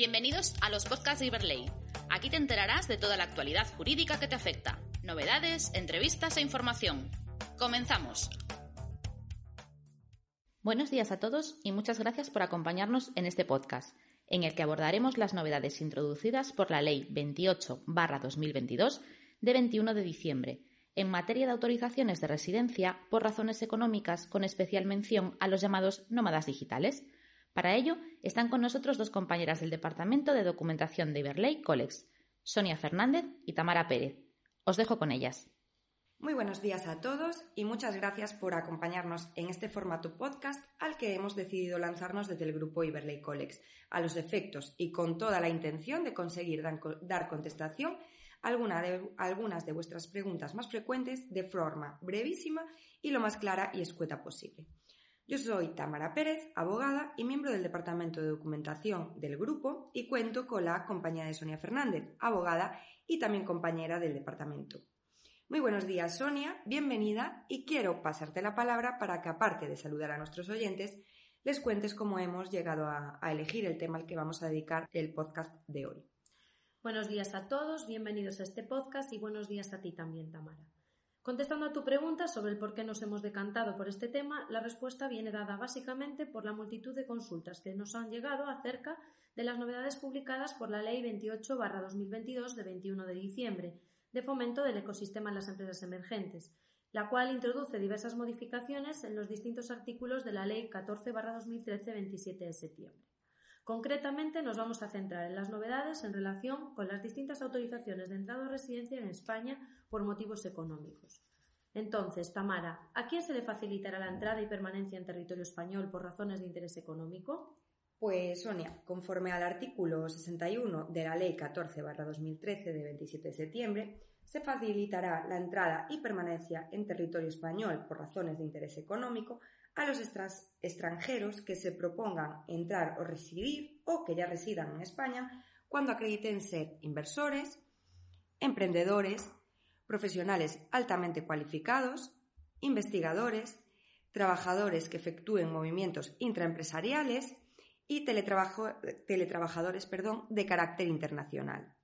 Bienvenidos a los podcasts de Iberley. Aquí te enterarás de toda la actualidad jurídica que te afecta, novedades, entrevistas e información. Comenzamos. Buenos días a todos y muchas gracias por acompañarnos en este podcast, en el que abordaremos las novedades introducidas por la Ley 28-2022 de 21 de diciembre en materia de autorizaciones de residencia por razones económicas con especial mención a los llamados nómadas digitales. Para ello, están con nosotros dos compañeras del Departamento de Documentación de Iberley Colex, Sonia Fernández y Tamara Pérez. Os dejo con ellas. Muy buenos días a todos y muchas gracias por acompañarnos en este formato podcast al que hemos decidido lanzarnos desde el grupo Iberley Colex, a los efectos y con toda la intención de conseguir dar contestación de, algunas de vuestras preguntas más frecuentes de forma brevísima y lo más clara y escueta posible. Yo soy Tamara Pérez, abogada y miembro del Departamento de Documentación del grupo y cuento con la compañía de Sonia Fernández, abogada y también compañera del departamento. Muy buenos días, Sonia, bienvenida y quiero pasarte la palabra para que, aparte de saludar a nuestros oyentes, les cuentes cómo hemos llegado a, a elegir el tema al que vamos a dedicar el podcast de hoy. Buenos días a todos, bienvenidos a este podcast y buenos días a ti también, Tamara. Contestando a tu pregunta sobre el por qué nos hemos decantado por este tema, la respuesta viene dada básicamente por la multitud de consultas que nos han llegado acerca de las novedades publicadas por la Ley 28-2022 de 21 de diciembre de fomento del ecosistema en las empresas emergentes, la cual introduce diversas modificaciones en los distintos artículos de la Ley 14-2013 27 de septiembre. Concretamente, nos vamos a centrar en las novedades en relación con las distintas autorizaciones de entrada o residencia en España por motivos económicos. Entonces, Tamara, ¿a quién se le facilitará la entrada y permanencia en territorio español por razones de interés económico? Pues, Sonia, conforme al artículo 61 de la Ley 14-2013 de 27 de septiembre, se facilitará la entrada y permanencia en territorio español por razones de interés económico a los extranjeros que se propongan entrar o residir o que ya residan en España cuando acrediten ser inversores, emprendedores, profesionales altamente cualificados, investigadores, trabajadores que efectúen movimientos intraempresariales y teletrabajadores de carácter internacional.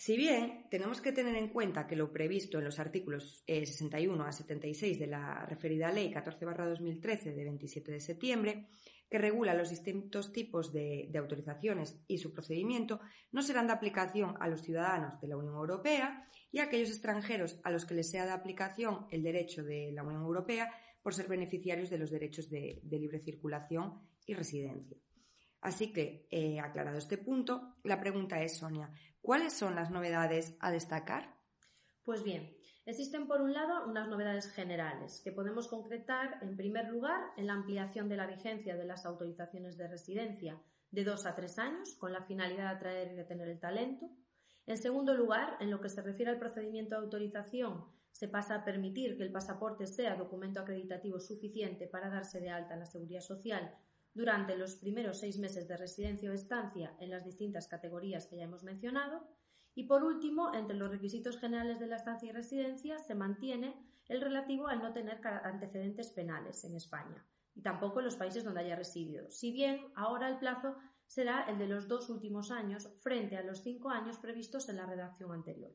Si bien tenemos que tener en cuenta que lo previsto en los artículos 61 eh, a 76 de la referida Ley 14-2013 de 27 de septiembre, que regula los distintos tipos de, autorizaciones y su procedimiento, no serán de aplicación a los ciudadanos de la Unión Europea y a aquellos extranjeros a los que les sea de aplicación el derecho de la Unión Europea por ser beneficiarios de los derechos de libre circulación y residencia. Así que, eh, aclarado este punto, la pregunta es, Sonia, ¿cuáles son las novedades a destacar? Pues bien, existen por un lado unas novedades generales que podemos concretar, en primer lugar, en la ampliación de la vigencia de las autorizaciones de residencia de dos a tres años con la finalidad de atraer y retener el talento. En segundo lugar, en lo que se refiere al procedimiento de autorización, se pasa a permitir que el pasaporte sea documento acreditativo suficiente para darse de alta en la seguridad social durante los primeros seis meses de residencia o estancia en las distintas categorías que ya hemos mencionado. Y por último, entre los requisitos generales de la estancia y residencia se mantiene el relativo al no tener antecedentes penales en España y tampoco en los países donde haya residido, si bien ahora el plazo será el de los dos últimos años frente a los cinco años previstos en la redacción anterior.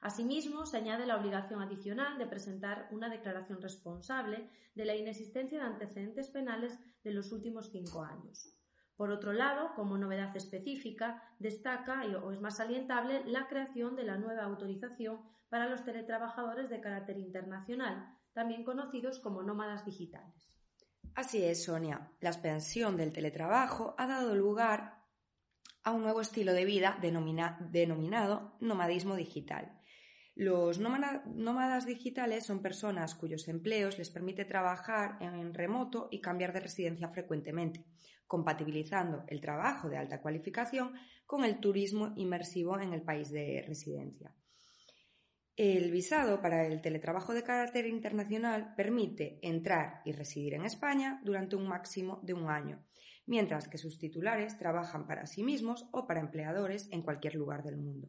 Asimismo, se añade la obligación adicional de presentar una declaración responsable de la inexistencia de antecedentes penales de los últimos cinco años. Por otro lado, como novedad específica, destaca o es más salientable la creación de la nueva autorización para los teletrabajadores de carácter internacional, también conocidos como nómadas digitales. Así es, Sonia. La expansión del teletrabajo ha dado lugar a un nuevo estilo de vida denominado nomadismo digital los nómadas digitales son personas cuyos empleos les permite trabajar en remoto y cambiar de residencia frecuentemente, compatibilizando el trabajo de alta cualificación con el turismo inmersivo en el país de residencia. El visado para el teletrabajo de carácter internacional permite entrar y residir en España durante un máximo de un año, mientras que sus titulares trabajan para sí mismos o para empleadores en cualquier lugar del mundo.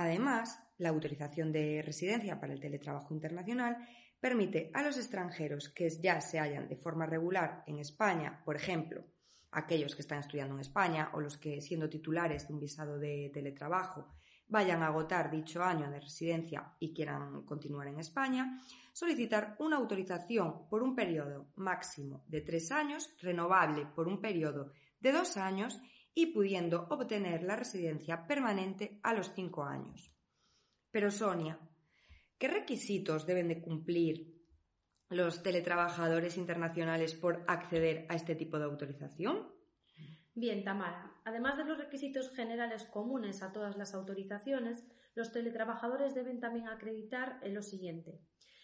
Además, la autorización de residencia para el teletrabajo internacional permite a los extranjeros que ya se hallan de forma regular en España, por ejemplo, aquellos que están estudiando en España o los que, siendo titulares de un visado de teletrabajo, vayan a agotar dicho año de residencia y quieran continuar en España, solicitar una autorización por un periodo máximo de tres años, renovable por un periodo de dos años y pudiendo obtener la residencia permanente a los cinco años. Pero Sonia, ¿qué requisitos deben de cumplir los teletrabajadores internacionales por acceder a este tipo de autorización? Bien, Tamara. Además de los requisitos generales comunes a todas las autorizaciones, los teletrabajadores deben también acreditar en lo siguiente.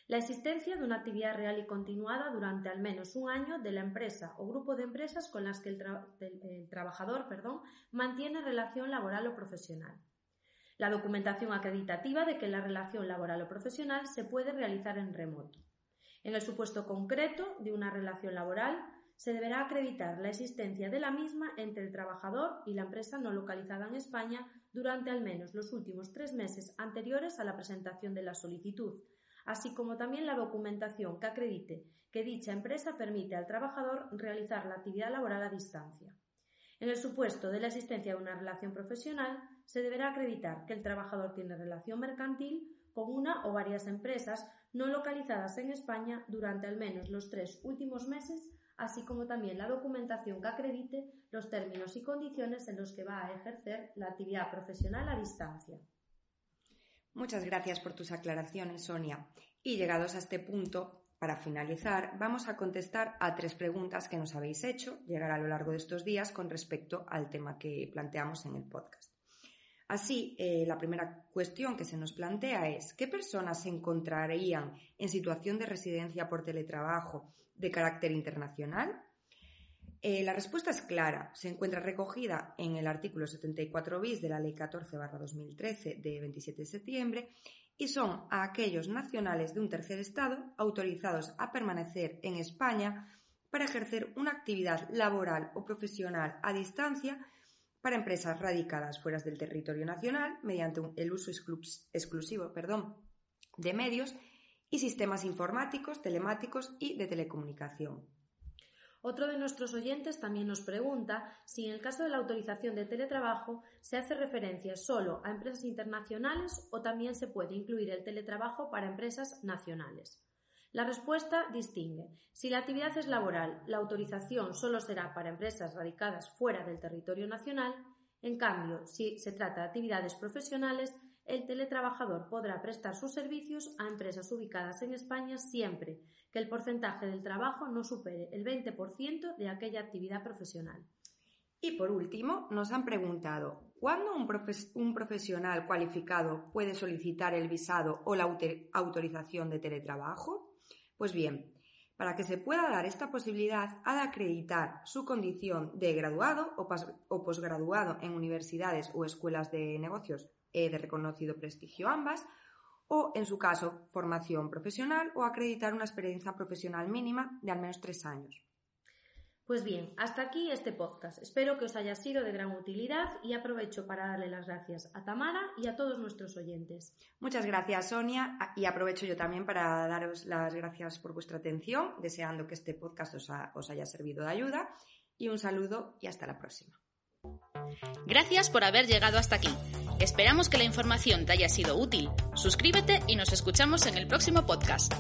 La existencia de una actividad real y continuada durante al menos un año de la empresa o grupo de empresas con las que el, trabajador perdón, mantiene relación laboral o profesional. La documentación acreditativa de que la relación laboral o profesional se puede realizar en remoto. En el supuesto concreto de una relación laboral, se deberá acreditar la existencia de la misma entre el trabajador y la empresa no localizada en España durante al menos los últimos tres meses anteriores a la presentación de la solicitud, así como también la documentación que acredite que dicha empresa permite al trabajador realizar la actividad laboral a distancia. En el supuesto de la existencia de una relación profesional, se deberá acreditar que el trabajador tiene relación mercantil con una o varias empresas no localizadas en España durante al menos los tres últimos meses, así como también la documentación que acredite los términos y condiciones en los que va a ejercer la actividad profesional a distancia. Muchas gracias por tus aclaraciones, Sonia. Y llegados a este punto, para finalizar, vamos a contestar a tres preguntas que nos habéis hecho llegar a lo largo de estos días con respecto al tema que planteamos en el podcast. Así, eh, la primera cuestión que se nos plantea es ¿qué personas se encontrarían en situación de residencia por teletrabajo de carácter internacional? Eh, la respuesta es clara. Se encuentra recogida en el artículo 74 bis de la Ley 14-2013 de 27 de septiembre y son a aquellos nacionales de un tercer Estado autorizados a permanecer en España para ejercer una actividad laboral o profesional a distancia para empresas radicadas fuera del territorio nacional mediante el uso exclusivo de medios y sistemas informáticos, telemáticos y de telecomunicación. Otro de nuestros oyentes también nos pregunta si en el caso de la autorización de teletrabajo se hace referencia solo a empresas internacionales o también se puede incluir el teletrabajo para empresas nacionales. La respuesta distingue. Si la actividad es laboral, la autorización solo será para empresas radicadas fuera del territorio nacional. En cambio, si se trata de actividades profesionales, el teletrabajador podrá prestar sus servicios a empresas ubicadas en España siempre que el porcentaje del trabajo no supere el 20% de aquella actividad profesional. Y por último, nos han preguntado, ¿cuándo un, profesional cualificado puede solicitar el visado o la autorización de teletrabajo? Pues bien, para que se pueda dar esta posibilidad, ha de acreditar su condición de graduado o, posgraduado en universidades o escuelas de negocios eh, de reconocido prestigio ambas, o, en su caso, formación profesional o acreditar una experiencia profesional mínima de al menos tres años. Pues bien, hasta aquí este podcast. Espero que os haya sido de gran utilidad y aprovecho para darle las gracias a Tamara y a todos nuestros oyentes. Muchas gracias, Sonia, y aprovecho yo también para daros las gracias por vuestra atención, deseando que este podcast os, os haya servido de ayuda. Y un saludo y hasta la próxima. Gracias por haber llegado hasta aquí. Esperamos que la información te haya sido útil. Suscríbete y nos escuchamos en el próximo podcast.